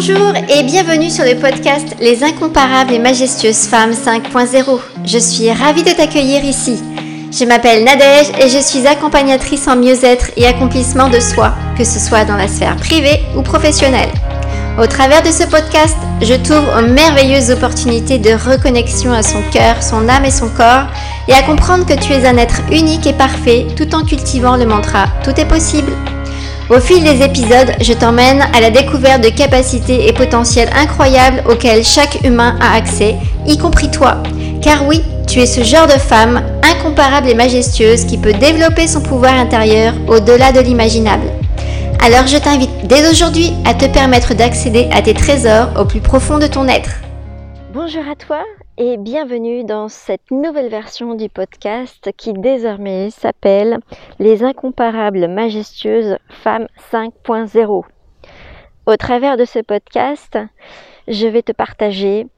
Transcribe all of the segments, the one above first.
Bonjour et bienvenue sur le podcast Les incomparables et majestueuses femmes 5.0. Je suis ravie de t'accueillir ici. Je m'appelle Nadège et je suis accompagnatrice en mieux-être et accomplissement de soi, que ce soit dans la sphère privée ou professionnelle. Au travers de ce podcast, je t'ouvre aux merveilleuses opportunités de reconnexion à son cœur, son âme et son corps, et à comprendre que tu es un être unique et parfait tout en cultivant le mantra Tout est possible. Au fil des épisodes, je t'emmène à la découverte de capacités et potentiels incroyables auxquels chaque humain a accès, y compris toi. Car oui, tu es ce genre de femme incomparable et majestueuse qui peut développer son pouvoir intérieur au-delà de l'imaginable. Alors je t'invite dès aujourd'hui à te permettre d'accéder à tes trésors au plus profond de ton être. Bonjour à toi et bienvenue dans cette nouvelle version du podcast qui désormais s'appelle Les incomparables majestueuses femmes 5.0. Au travers de ce podcast, je vais te partager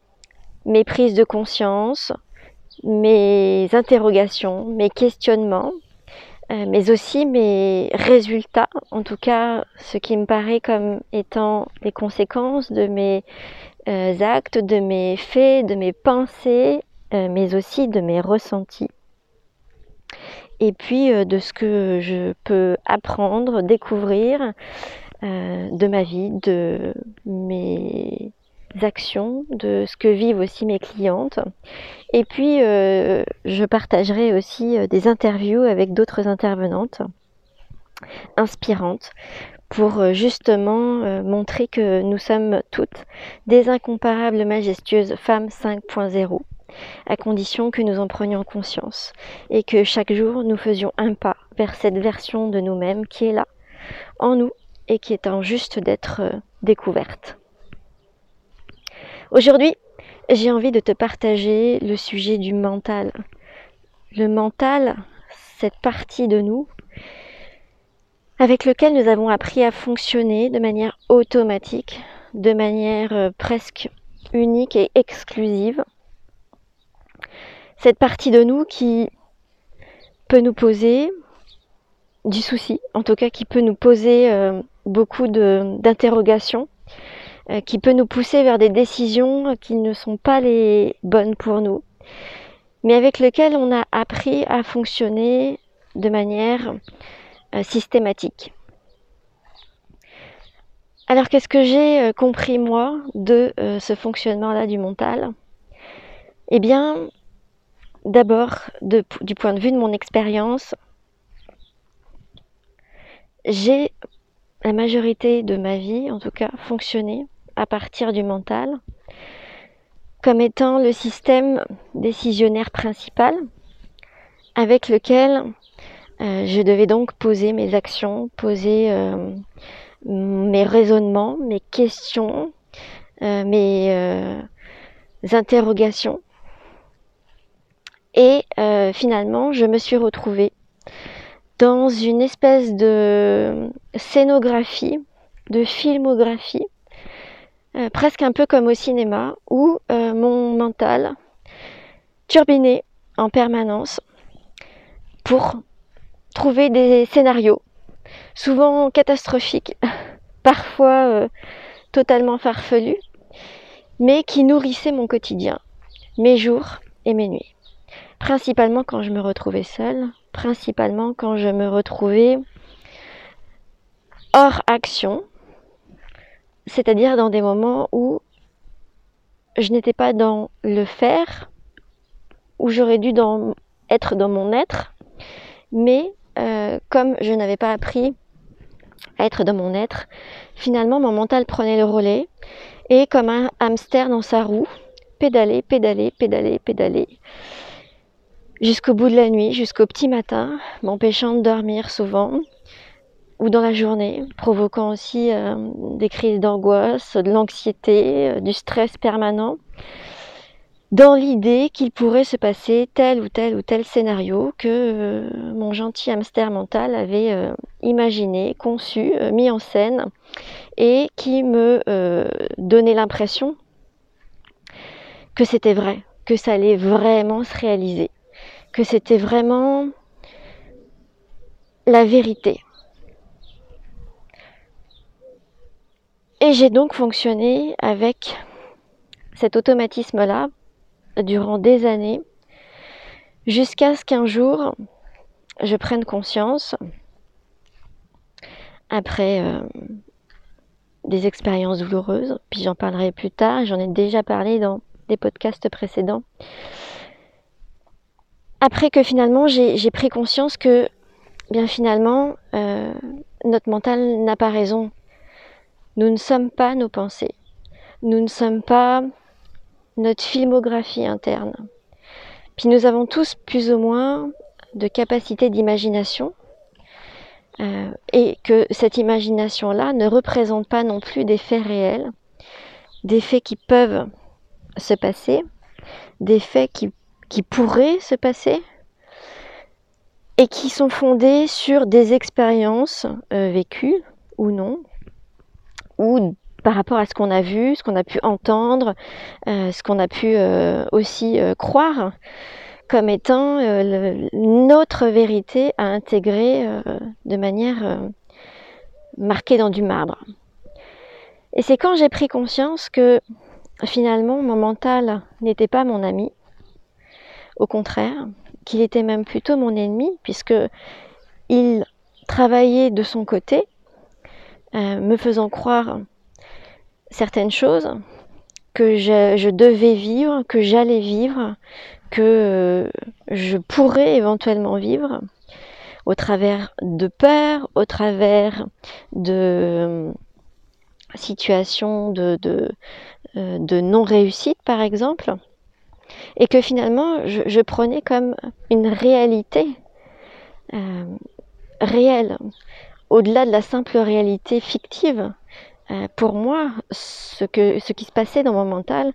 mes prises de conscience, mes interrogations, mes questionnements, euh, mais aussi mes résultats, en tout cas ce qui me paraît comme étant les conséquences de mes actes, de mes faits, de mes pensées, euh, mais aussi de mes ressentis. Et puis euh, de ce que je peux apprendre, découvrir de ma vie, de mes actions, de ce que vivent aussi mes clientes. Et puis, je partagerai aussi des interviews avec d'autres intervenantes inspirantes pour euh, justement euh, montrer que nous sommes toutes des incomparables majestueuses femmes 5.0, à condition que nous en prenions conscience et que chaque jour nous faisions un pas vers cette version de nous-mêmes qui est là, en nous et qui est en juste d'être euh, découverte. Aujourd'hui, j'ai envie de te partager le sujet du mental. Le mental, cette partie de nous avec lequel nous avons appris à fonctionner de manière automatique, de manière euh, presque unique et exclusive. Cette partie de nous qui peut nous poser du souci, en tout cas qui peut nous poser euh, beaucoup d'interrogations, euh, qui peut nous pousser vers des décisions qui ne sont pas les bonnes pour nous, mais avec lequel on a appris à fonctionner de manière systématique. Alors qu'est-ce que j'ai euh, compris moi de euh, ce fonctionnement-là du mental? Eh bien, d'abord, du point de vue de mon expérience, j'ai la majorité de ma vie, en tout cas, fonctionné à partir du mental comme étant le système décisionnaire principal avec lequel euh, je devais donc poser mes actions, poser euh, mes raisonnements, mes questions, euh, mes interrogations. Et finalement, je me suis retrouvée dans une espèce de scénographie, de filmographie, presque un peu comme au cinéma, où mon mental turbinait en permanence pour trouver des scénarios, souvent catastrophiques, parfois euh, totalement farfelus, mais qui nourrissaient mon quotidien, mes jours et mes nuits. Principalement quand je me retrouvais seule, principalement quand je me retrouvais hors action, c'est-à-dire dans des moments où je n'étais pas dans le faire, où j'aurais dû être dans mon être, mais euh, comme je n'avais pas appris à être dans mon être, finalement mon mental prenait le relais et comme un hamster dans sa roue, pédaler, pédaler, pédaler, pédaler, jusqu'au bout de la nuit, jusqu'au petit matin, m'empêchant de dormir souvent, ou dans la journée, provoquant aussi euh, des crises d'angoisse, de l'anxiété, euh, du stress permanent dans l'idée qu'il pourrait se passer tel ou tel ou tel scénario que euh, mon gentil hamster mental avait euh, imaginé, conçu, euh, mis en scène et qui me donnait l'impression que c'était vrai, que ça allait vraiment se réaliser, que c'était vraiment la vérité. Et j'ai donc fonctionné avec cet automatisme-là durant des années, jusqu'à ce qu'un jour, je prenne conscience, après euh, des expériences douloureuses, puis j'en parlerai plus tard, j'en ai déjà parlé dans des podcasts précédents, après que finalement j'ai pris conscience que bien finalement euh, notre mental n'a pas raison. Nous ne sommes pas nos pensées. Nous ne sommes pas notre filmographie interne. Puis nous avons tous plus ou moins de capacité d'imagination euh, et que cette imagination-là ne représente pas non plus des faits réels, des faits qui peuvent se passer, des faits qui, qui pourraient se passer et qui sont fondés sur des expériences euh, vécues ou non, ou par rapport à ce qu'on a vu, ce qu'on a pu entendre, euh, ce qu'on a pu euh, aussi euh, croire comme étant notre vérité à intégrer de manière marquée dans du marbre. Et c'est quand j'ai pris conscience que finalement mon mental n'était pas mon ami, au contraire, qu'il était même plutôt mon ennemi, puisque il travaillait de son côté, me faisant croire certaines choses que je, devais vivre, que j'allais vivre, que euh, je pourrais éventuellement vivre au travers de peurs, au travers de euh, situations euh, de non-réussite par exemple, et que finalement je, prenais comme une réalité réelle, au-delà de la simple réalité fictive euh, pour moi, ce, qui se passait dans mon mental,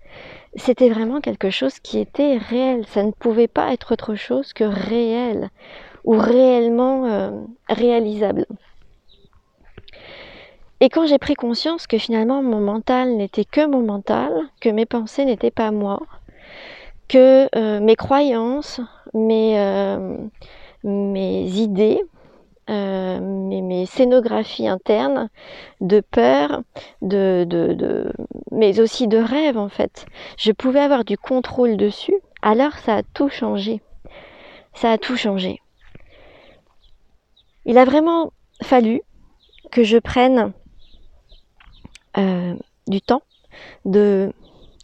c'était vraiment quelque chose qui était réel. Ça ne pouvait pas être autre chose que réel ou réellement euh, réalisable. Et quand j'ai pris conscience que finalement mon mental n'était que mon mental, que mes pensées n'étaient pas moi, que euh, mes croyances, mes idées, euh, mes, scénographies internes de peur, de, de, mais aussi de rêve en fait. Je pouvais avoir du contrôle dessus. Alors ça a tout changé. Ça a tout changé. Il a vraiment fallu que je prenne euh, du temps, de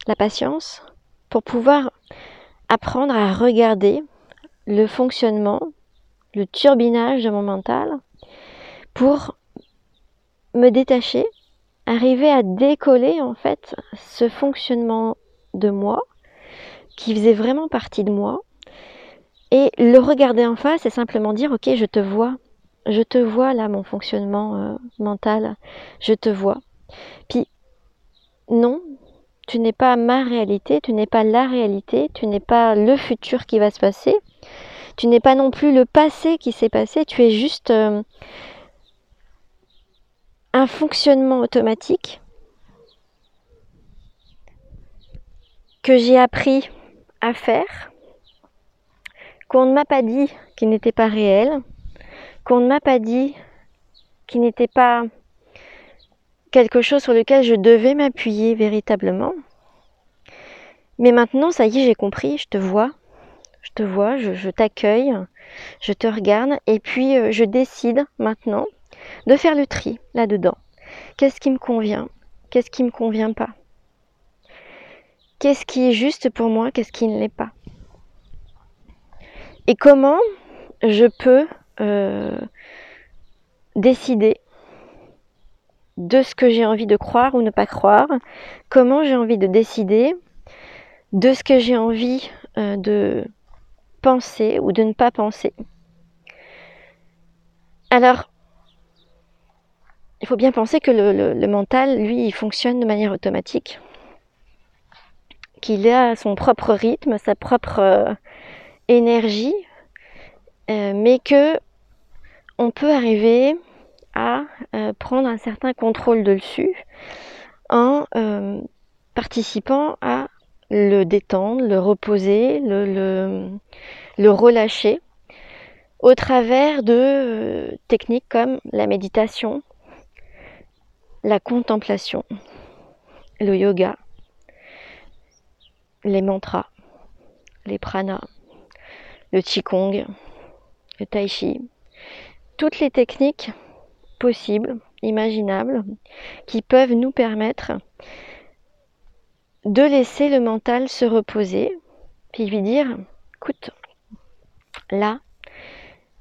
la patience, pour pouvoir apprendre à regarder le fonctionnement le turbinage de mon mental pour me détacher, arriver à décoller en fait ce fonctionnement de moi qui faisait vraiment partie de moi et le regarder en face et simplement dire ok je te vois. Je te vois là mon fonctionnement euh, mental. Je te vois. Puis non tu n'es pas ma réalité tu n'es pas la réalité tu n'es pas le futur qui va se passer tu n'es pas non plus le passé qui s'est passé, tu es juste euh, un fonctionnement automatique que j'ai appris à faire, qu'on ne m'a pas dit qui n'était pas réel, qu'on ne m'a pas dit qui n'était pas quelque chose sur lequel je devais m'appuyer véritablement. Mais maintenant, ça y est, j'ai compris, je te vois, je te vois, je, t'accueille, je te regarde et puis euh, je décide maintenant de faire le tri là-dedans. Qu'est-ce qui me convient? Qu'est-ce qui ne me convient pas? Qu'est-ce qui est juste pour moi Qu'est-ce qui ne l'est pas? Et comment je peux euh, décider de ce que j'ai envie de croire ou ne pas croire? Comment j'ai envie de décider de ce que j'ai envie euh, de penser ou de ne pas penser. Alors, il faut bien penser que le, mental, lui, il fonctionne de manière automatique, qu'il a son propre rythme, sa propre euh, énergie, euh, mais que on peut arriver à euh, prendre un certain contrôle dessus en participant à le détendre, le reposer, le, relâcher au travers de euh, techniques comme la méditation, la contemplation, le yoga, les mantras, les pranas, le qigong, le tai chi, toutes les techniques possibles, imaginables, qui peuvent nous permettre de laisser le mental se reposer, puis lui dire, écoute, là,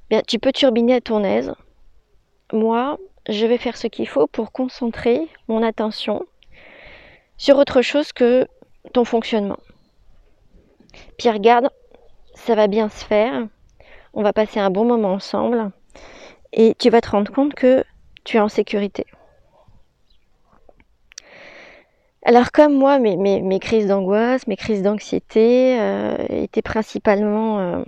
bien, tu peux turbiner à ton aise. Moi, je vais faire ce qu'il faut pour concentrer mon attention sur autre chose que ton fonctionnement. Puis regarde, ça va bien se faire. On va passer un bon moment ensemble et tu vas te rendre compte que tu es en sécurité. Alors comme moi, mes, crises d'angoisse, mes crises d'anxiété euh, étaient principalement euh,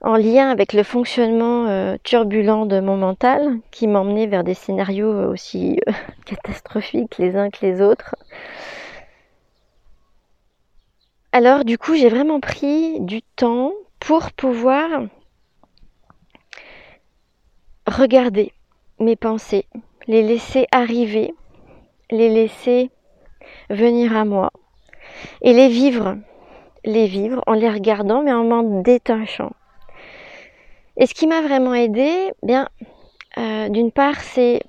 en lien avec le fonctionnement euh, turbulent de mon mental, qui m'emmenait vers des scénarios aussi catastrophiques les uns que les autres. Alors du coup, j'ai vraiment pris du temps pour pouvoir regarder mes pensées, les laisser arriver, les laisser venir à moi et les vivre, les vivre en les regardant mais en m'en détachant. Et ce qui m'a vraiment aidé, bien, euh, d'une part, c'est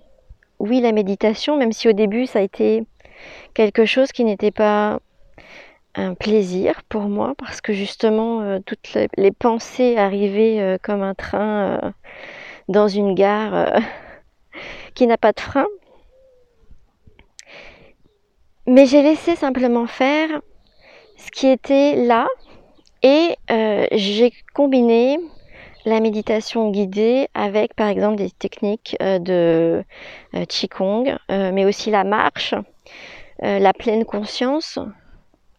oui la méditation, même si au début ça a été quelque chose qui n'était pas un plaisir pour moi parce que justement euh, toutes les, pensées arrivaient euh, comme un train dans une gare qui n'a pas de frein. Mais j'ai laissé simplement faire ce qui était là et euh, j'ai combiné la méditation guidée avec par exemple des techniques euh, de euh, Qigong, mais aussi la marche, la pleine conscience,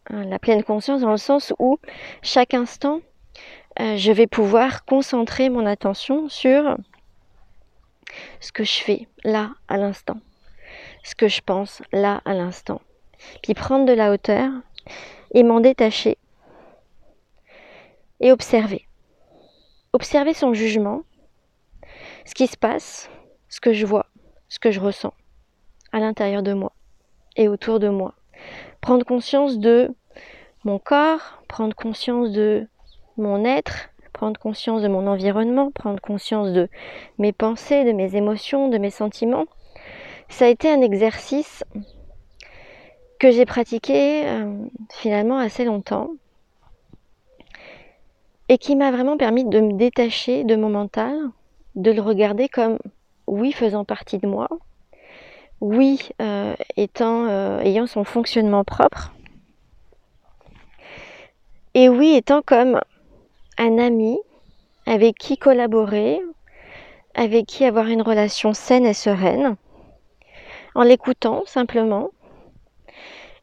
la pleine conscience dans le sens où chaque instant, je vais pouvoir concentrer mon attention sur ce que je fais là à l'instant, ce que je pense là à l'instant puis prendre de la hauteur et m'en détacher et observer. Observer son jugement, ce qui se passe, ce que je vois, ce que je ressens à l'intérieur de moi et autour de moi. Prendre conscience de mon corps, prendre conscience de mon être, prendre conscience de mon environnement, prendre conscience de mes pensées, de mes émotions, de mes sentiments. Ça a été un exercice que j'ai pratiqué euh, finalement assez longtemps. Et qui m'a vraiment permis de me détacher de mon mental, de le regarder comme oui faisant partie de moi, oui euh, étant euh, ayant son fonctionnement propre et oui étant comme un ami avec qui collaborer, avec qui avoir une relation saine et sereine, en l'écoutant simplement,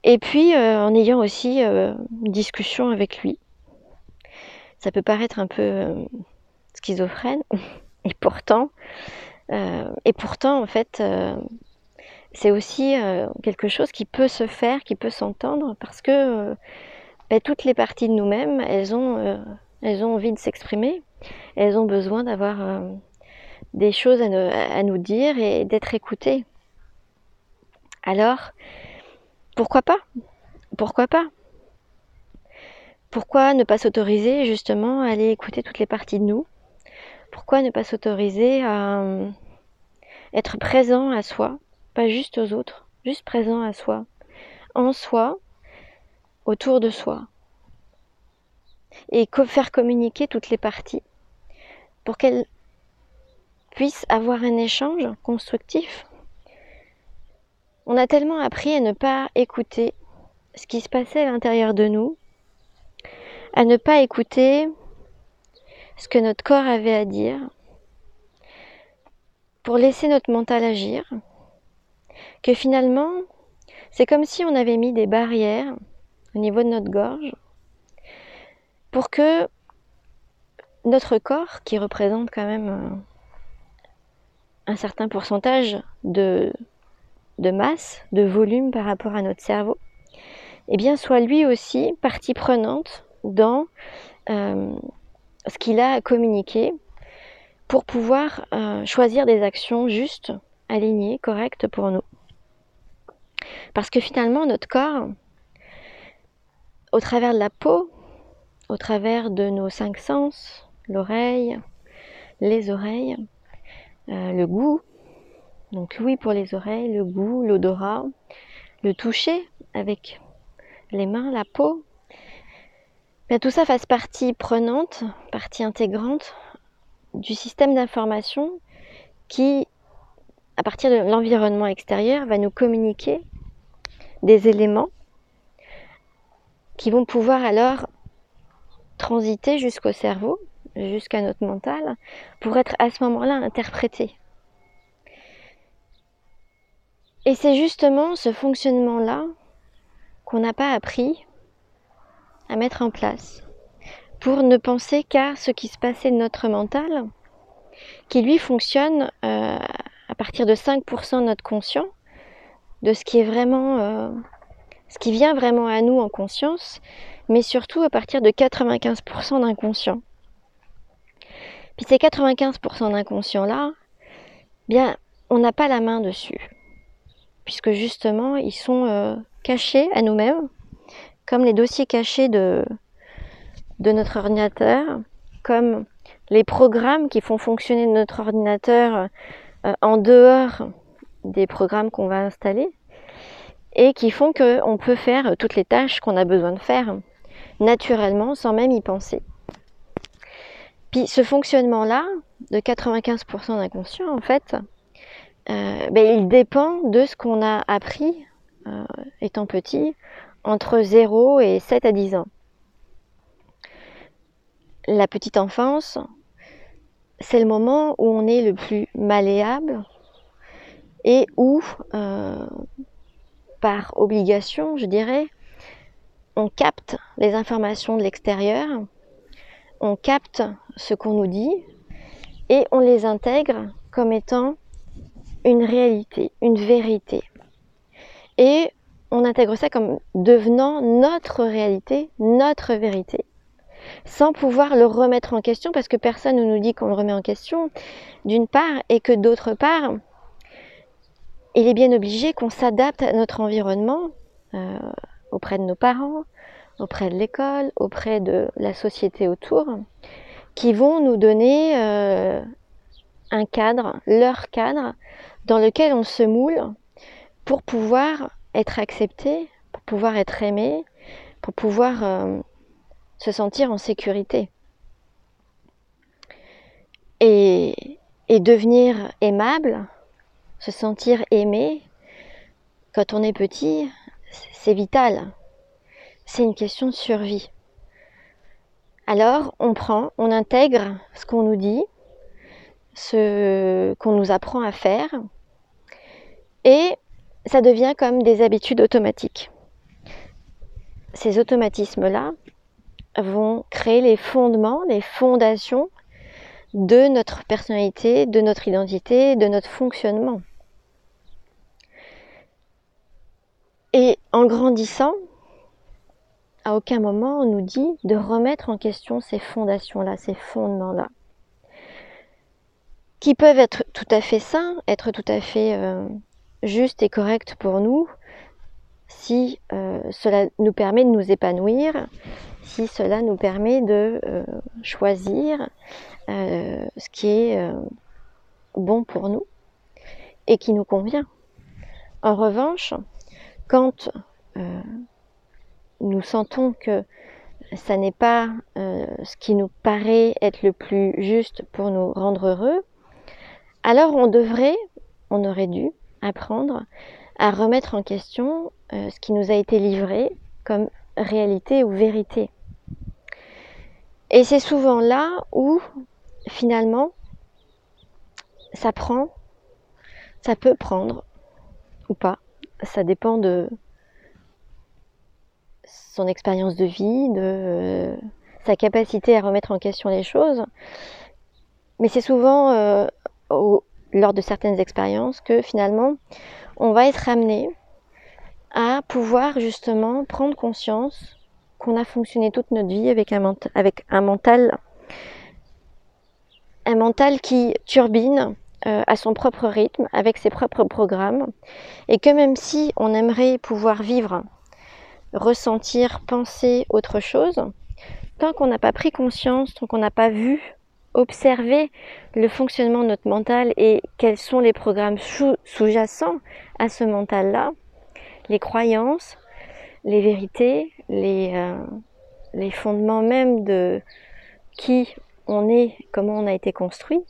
et puis euh, en ayant aussi euh, une discussion avec lui. Ça peut paraître un peu euh, schizophrène, et pourtant, et pourtant en fait, c'est aussi quelque chose qui peut se faire, qui peut s'entendre, parce que ben, toutes les parties de nous-mêmes, elles ont, elles ont envie de s'exprimer, elles ont besoin d'avoir des choses à nous dire et d'être écoutées. Alors, pourquoi pas? Pourquoi pas? Pourquoi ne pas s'autoriser justement à aller écouter toutes les parties de nous? Pourquoi ne pas s'autoriser à euh, être présent à soi, pas juste aux autres, juste présent à soi, en soi, autour de soi? Et faire communiquer toutes les parties pour qu'elles puissent avoir un échange constructif? On a tellement appris à ne pas écouter ce qui se passait à l'intérieur de nous, à ne pas écouter ce que notre corps avait à dire, pour laisser notre mental agir, que finalement, c'est comme si on avait mis des barrières au niveau de notre gorge pour que notre corps, qui représente quand même un certain pourcentage de de masse, de volume par rapport à notre cerveau, eh bien soit lui aussi partie prenante dans euh, ce qu'il a à communiquer pour pouvoir euh, choisir des actions justes alignée, correcte pour nous. Parce que finalement, notre corps, au travers de la peau, au travers de nos cinq sens, l'oreille, les oreilles, euh, le goût, donc oui pour les oreilles, le goût, l'odorat, le toucher avec les mains, la peau. Bien, tout ça fasse partie prenante, partie intégrante du système d'information qui, à partir de l'environnement extérieur, va nous communiquer des éléments qui vont pouvoir alors transiter jusqu'au cerveau, jusqu'à notre mental, pour être à ce moment-là interprétés. Et c'est justement ce fonctionnement-là qu'on n'a pas appris à mettre en place pour ne penser qu'à ce qui se passait de notre mental, qui lui fonctionne euh, à partir de 5% de notre conscient, de ce qui est vraiment, euh, ce qui vient vraiment à nous en conscience, mais surtout à partir de 95% d'inconscient. Puis ces 95% d'inconscient là, bien, on n'a pas la main dessus puisque justement ils sont euh, cachés à nous-mêmes, comme les dossiers cachés de, notre ordinateur, comme les programmes qui font fonctionner notre ordinateur euh, en dehors des programmes qu'on va installer et qui font qu'on peut faire toutes les tâches qu'on a besoin de faire naturellement sans même y penser. Puis ce fonctionnement-là, de 95% d'inconscient, en fait, euh, ben, il dépend de ce qu'on a appris euh, étant petit entre 0 et 7 à 10 ans. La petite enfance, c'est le moment où on est le plus malléable et où, euh, par obligation, je dirais, on capte les informations de l'extérieur, on capte ce qu'on nous dit et on les intègre comme étant une réalité, une vérité. Et on intègre ça comme devenant notre réalité, notre vérité, sans pouvoir le remettre en question, parce que personne ne nous dit qu'on le remet en question, d'une part, et que d'autre part, il est bien obligé qu'on s'adapte à notre environnement, euh, auprès de nos parents, auprès de l'école, auprès de la société autour, qui vont nous donner euh, un cadre, leur cadre, dans lequel on se moule pour pouvoir être accepté, pour pouvoir être aimé, pour pouvoir euh, se sentir en sécurité. Et, et devenir aimable, se sentir aimé, quand on est petit, c'est vital. C'est une question de survie. Alors, on prend, on intègre ce qu'on nous dit, ce qu'on nous apprend à faire, et ça devient comme des habitudes automatiques. Ces automatismes-là vont créer les fondements, les fondations de notre personnalité, de notre identité, de notre fonctionnement. Et en grandissant, à aucun moment on nous dit de remettre en question ces fondations-là, ces fondements-là, qui peuvent être tout à fait sains, être tout à fait euh, juste et correct pour nous si euh, cela nous permet de nous épanouir, si cela nous permet de euh, choisir euh, ce qui est bon pour nous et qui nous convient. En revanche, quand nous sentons que ça n'est pas ce qui nous paraît être le plus juste pour nous rendre heureux, alors on devrait, on aurait dû apprendre à remettre en question euh, ce qui nous a été livré comme réalité ou vérité. Et c'est souvent là où finalement ça prend, ça peut prendre ou pas, ça dépend de son expérience de vie, de euh, sa capacité à remettre en question les choses. Mais c'est souvent euh, au, lors de certaines expériences que finalement on va être amené à pouvoir justement prendre conscience qu'on a fonctionné toute notre vie avec un, mental un mental qui turbine, euh, à son propre rythme, avec ses propres programmes, et que même si on aimerait pouvoir vivre, ressentir, penser autre chose, tant qu'on n'a pas pris conscience, tant qu'on n'a pas vu, observé le fonctionnement de notre mental et quels sont les programmes sous-jacents à ce mental-là, les croyances, les vérités, les, euh, les fondements même de qui on est, comment on a été construit,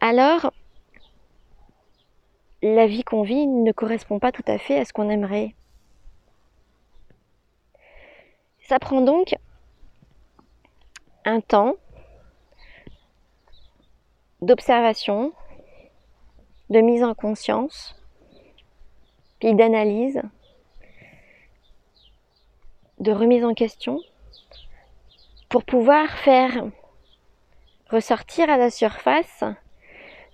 alors la vie qu'on vit ne correspond pas tout à fait à ce qu'on aimerait. Ça prend donc un temps d'observation, de mise en conscience, puis d'analyse, de remise en question, pour pouvoir faire ressortir à la surface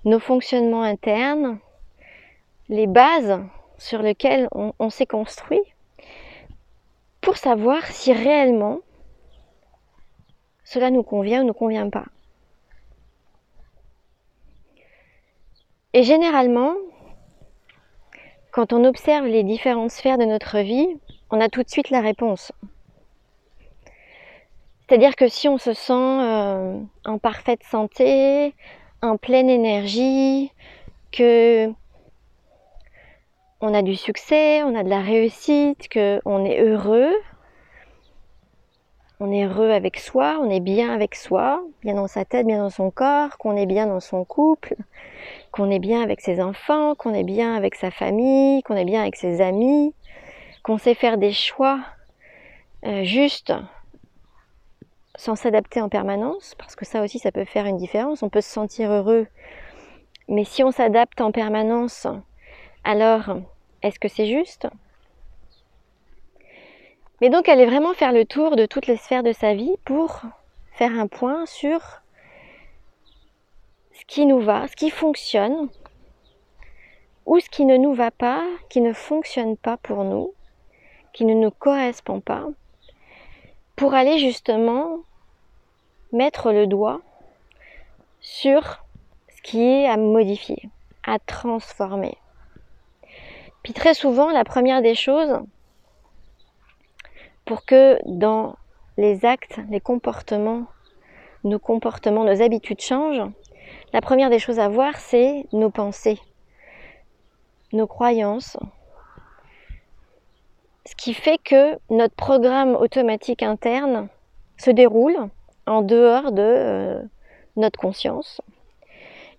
nos fonctionnements internes, les bases sur lesquelles on, s'est construit, pour savoir si réellement cela nous convient ou ne convient pas. Et généralement, quand on observe les différentes sphères de notre vie, on a tout de suite la réponse. C'est-à-dire que si on se sent euh, en parfaite santé, en pleine énergie, que on a du succès, on a de la réussite, que on est heureux, on est heureux avec soi, on est bien avec soi, bien dans sa tête, bien dans son corps, qu'on est bien dans son couple, qu'on est bien avec ses enfants, qu'on est bien avec sa famille, qu'on est bien avec ses amis, qu'on sait faire des choix euh, justes sans s'adapter en permanence, parce que ça aussi ça peut faire une différence, on peut se sentir heureux, mais si on s'adapte en permanence, alors est-ce que c'est juste? Mais donc elle est vraiment faire le tour de toutes les sphères de sa vie pour faire un point sur ce qui nous va, ce qui fonctionne, ou ce qui ne nous va pas, qui ne fonctionne pas pour nous, qui ne nous correspond pas, pour aller justement mettre le doigt sur ce qui est à modifier, à transformer. Puis très souvent, la première des choses, pour que dans les actes, les comportements, nos comportements, nos habitudes changent, la première des choses à voir, c'est nos pensées, nos croyances, ce qui fait que notre programme automatique interne se déroule en dehors de euh, notre conscience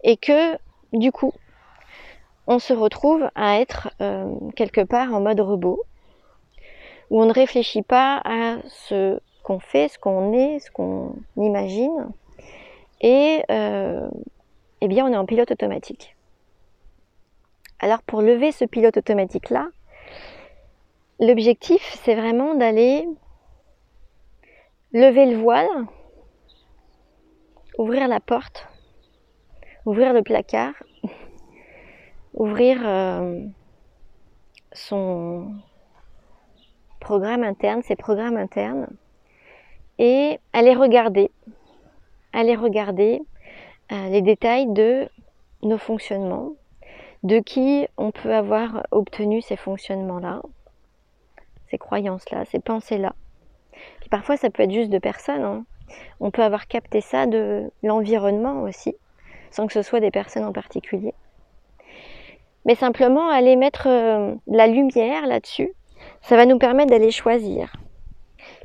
et que du coup on se retrouve à être euh, quelque part en mode robot où on ne réfléchit pas à ce qu'on fait, ce qu'on est, ce qu'on imagine et euh, eh bien on est en pilote automatique. Alors pour lever ce pilote automatique là, l'objectif c'est vraiment d'aller lever le voile ouvrir la porte, ouvrir le placard, ouvrir euh, son programme interne, ses programmes internes, et aller regarder, aller regarder euh, les détails de nos fonctionnements, de qui on peut avoir obtenu ces fonctionnements-là, ces croyances-là, ces pensées-là. Parfois, ça peut être juste de personnes. Hein on peut avoir capté ça de l'environnement aussi, sans que ce soit des personnes en particulier. Mais simplement aller mettre euh, la lumière là-dessus, ça va nous permettre d'aller choisir,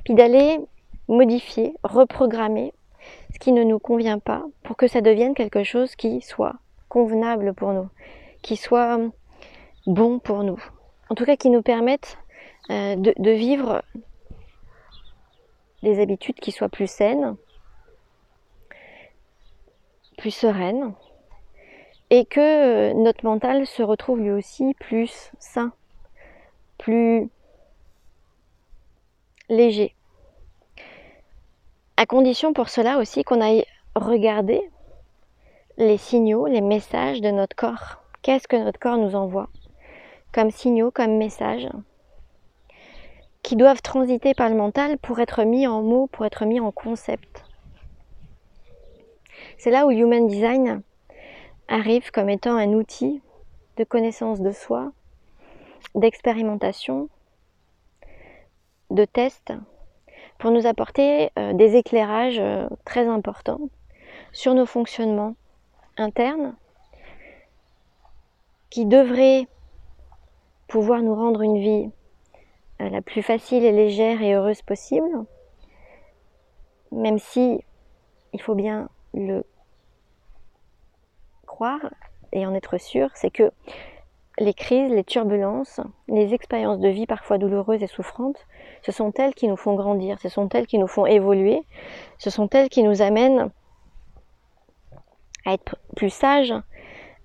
puis d'aller modifier, reprogrammer ce qui ne nous convient pas pour que ça devienne quelque chose qui soit convenable pour nous, qui soit bon pour nous. En tout cas, qui nous permette euh, de vivre des habitudes qui soient plus saines, plus sereines, et que euh, notre mental se retrouve lui aussi plus sain, plus léger. À condition pour cela aussi qu'on aille regarder les signaux, les messages de notre corps. Qu'est-ce que notre corps nous envoie comme signaux, comme messages qui doivent transiter par le mental pour être mis en mots, pour être mis en concept. C'est là où Human Design arrive comme étant un outil de connaissance de soi, d'expérimentation, de test, pour nous apporter euh, des éclairages euh, très importants sur nos fonctionnements internes qui devraient pouvoir nous rendre une vie euh, la plus facile et légère et heureuse possible, même si il faut bien le croire et en être sûr, c'est que les crises, les turbulences, les expériences de vie parfois douloureuses et souffrantes, ce sont elles qui nous font grandir, ce sont elles qui nous font évoluer, ce sont elles qui nous amènent à être plus sages,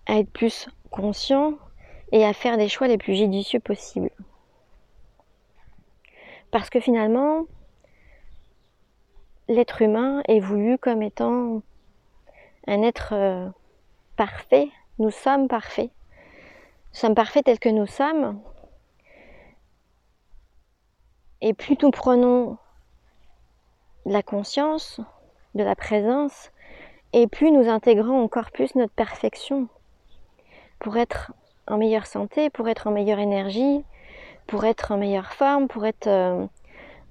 à être plus conscients et à faire des choix les plus judicieux possibles. Parce que finalement, l'être humain est voulu comme étant un être euh, parfait. Nous sommes parfaits. Nous sommes parfaits tels que nous sommes. Et plus nous prenons de la conscience, de la présence, et plus nous intégrons encore plus notre perfection pour être en meilleure santé, pour être en meilleure énergie, pour être en meilleure forme, pour être euh,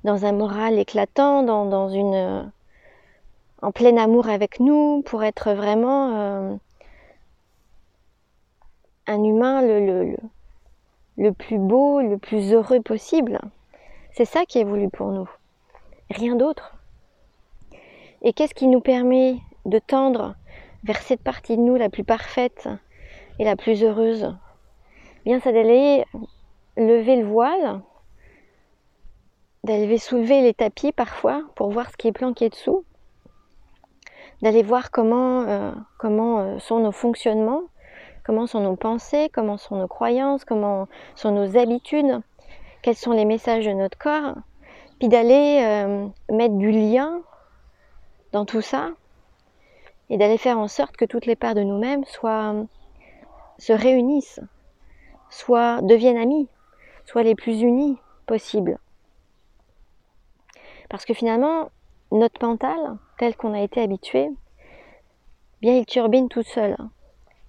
dans un moral éclatant, dans, une euh, en plein amour avec nous, pour être vraiment euh, un humain le, le, le, plus beau, le plus heureux possible. C'est ça qui est voulu pour nous. Rien d'autre. Et qu'est-ce qui nous permet de tendre vers cette partie de nous la plus parfaite et la plus heureuse? Bien, c'est d'aller lever le voile, d'aller soulever les tapis parfois pour voir ce qui est planqué dessous, d'aller voir comment, euh, comment euh, sont nos fonctionnements, comment sont nos pensées, comment sont nos croyances, comment sont nos habitudes, quels sont les messages de notre corps, puis d'aller euh, mettre du lien dans tout ça et d'aller faire en sorte que toutes les parts de nous-mêmes se réunissent, deviennent amis, soient les plus unis possibles. Parce que finalement, notre mental, tel qu'on a été habitué, bien il turbine tout seul.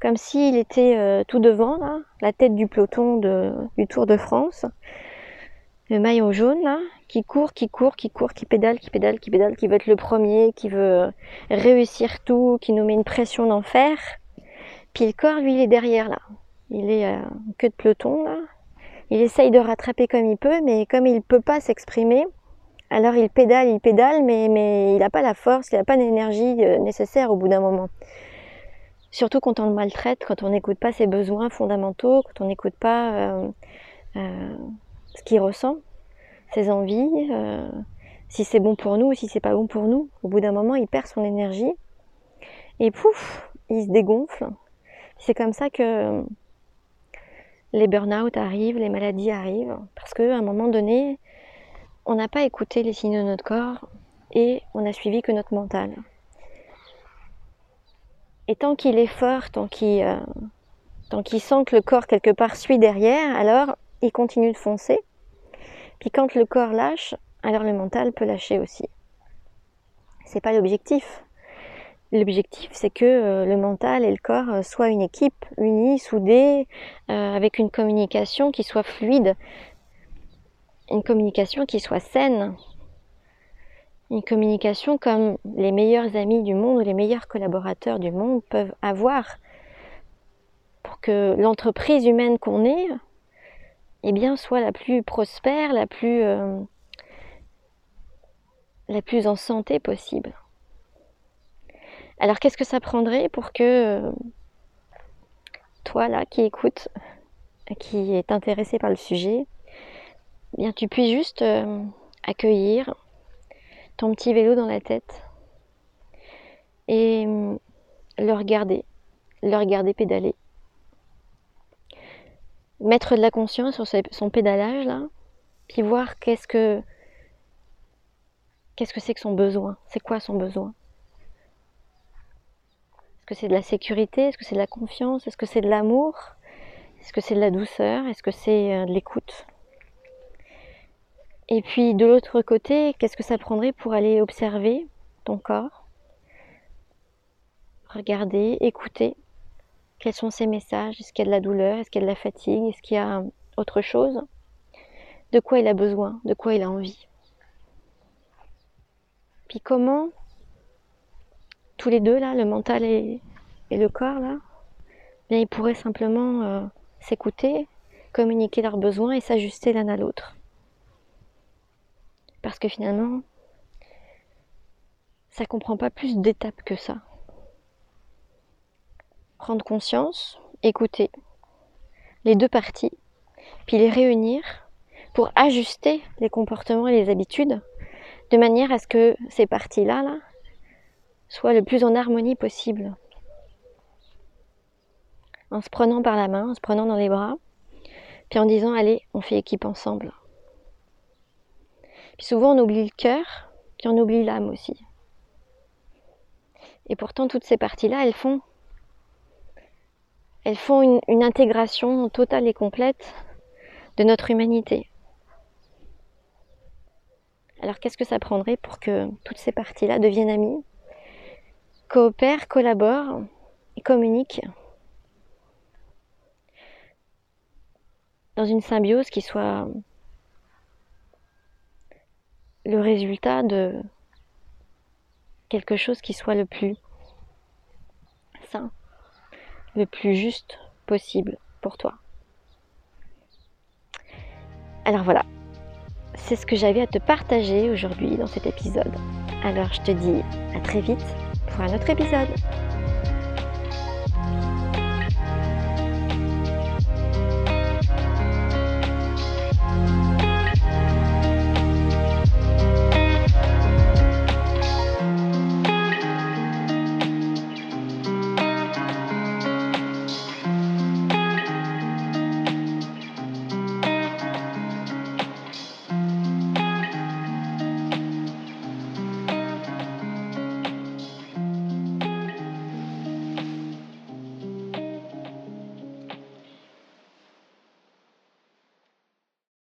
Comme s'il était euh, tout devant, la tête du peloton du Tour de France, le maillot jaune, là, qui court, qui court, qui court, qui pédale, qui pédale, qui pédale, qui veut être le premier, qui veut réussir tout, qui nous met une pression d'enfer. Puis le corps, lui, il est derrière, là. Il est euh, queue de peloton, là il essaye de rattraper comme il peut, mais comme il ne peut pas s'exprimer, alors il pédale, il pédale, mais, mais il n'a pas la force, il n'a pas l'énergie euh, nécessaire au bout d'un moment. Surtout quand on le maltraite, quand on n'écoute pas ses besoins fondamentaux, quand on n'écoute pas euh, euh, ce qu'il ressent, ses envies, si c'est bon pour nous ou si c'est pas bon pour nous. Au bout d'un moment, il perd son énergie et pouf, il se dégonfle. C'est comme ça que les burn-out arrivent, les maladies arrivent, parce qu'à un moment donné, on n'a pas écouté les signes de notre corps et on n'a suivi que notre mental. Et tant qu'il est fort, tant qu'il euh, sent que le corps quelque part suit derrière, alors il continue de foncer. Puis quand le corps lâche, alors le mental peut lâcher aussi. C'est pas l'objectif. L'objectif, c'est que euh, le mental et le corps euh, soient une équipe unie, soudée, euh, avec une communication qui soit fluide, une communication qui soit saine, une communication comme les meilleurs amis du monde ou les meilleurs collaborateurs du monde peuvent avoir pour que l'entreprise humaine qu'on est eh bien, soit la plus prospère, la plus, la plus en santé possible. Alors qu'est-ce que ça prendrait pour que euh, toi là qui écoutes, qui est intéressé par le sujet, eh bien tu puisses juste euh, accueillir ton petit vélo dans la tête et euh, le regarder, le regarder pédaler. Mettre de la conscience sur son pédalage là, puis voir qu'est-ce que qu'est-ce que c'est que son besoin, c'est quoi son besoin que c'est de la sécurité Est-ce que c'est de la confiance Est-ce que c'est de l'amour Est-ce que c'est de la douceur Est-ce que c'est euh, de l'écoute Et puis de l'autre côté, qu'est-ce que ça prendrait pour aller observer ton corps? Regarder, écouter. Quels sont ces messages? Est-ce qu'il y a de la douleur? Est-ce qu'il y a de la fatigue? Est-ce qu'il y a autre chose? De quoi il a besoin? De quoi il a envie? Puis comment tous les deux là, le mental et, le corps là, bien ils pourraient simplement euh, s'écouter, communiquer leurs besoins et s'ajuster l'un à l'autre. Parce que finalement, ça comprend pas plus d'étapes que ça. Prendre conscience, écouter les deux parties, puis les réunir pour ajuster les comportements et les habitudes de manière à ce que ces parties-là là, soient le plus en harmonie possible. En se prenant par la main, en se prenant dans les bras, puis en disant allez, on fait équipe ensemble. Puis souvent on oublie le cœur, puis on oublie l'âme aussi. Et pourtant toutes ces parties-là, elles font une, intégration totale et complète de notre humanité. Alors qu'est-ce que ça prendrait pour que toutes ces parties-là deviennent amies, coopèrent, collaborent et communiquent dans une symbiose qui soit le résultat de quelque chose qui soit le plus sain, le plus juste possible pour toi. Alors voilà, c'est ce que j'avais à te partager aujourd'hui dans cet épisode. Alors je te dis à très vite pour un autre épisode.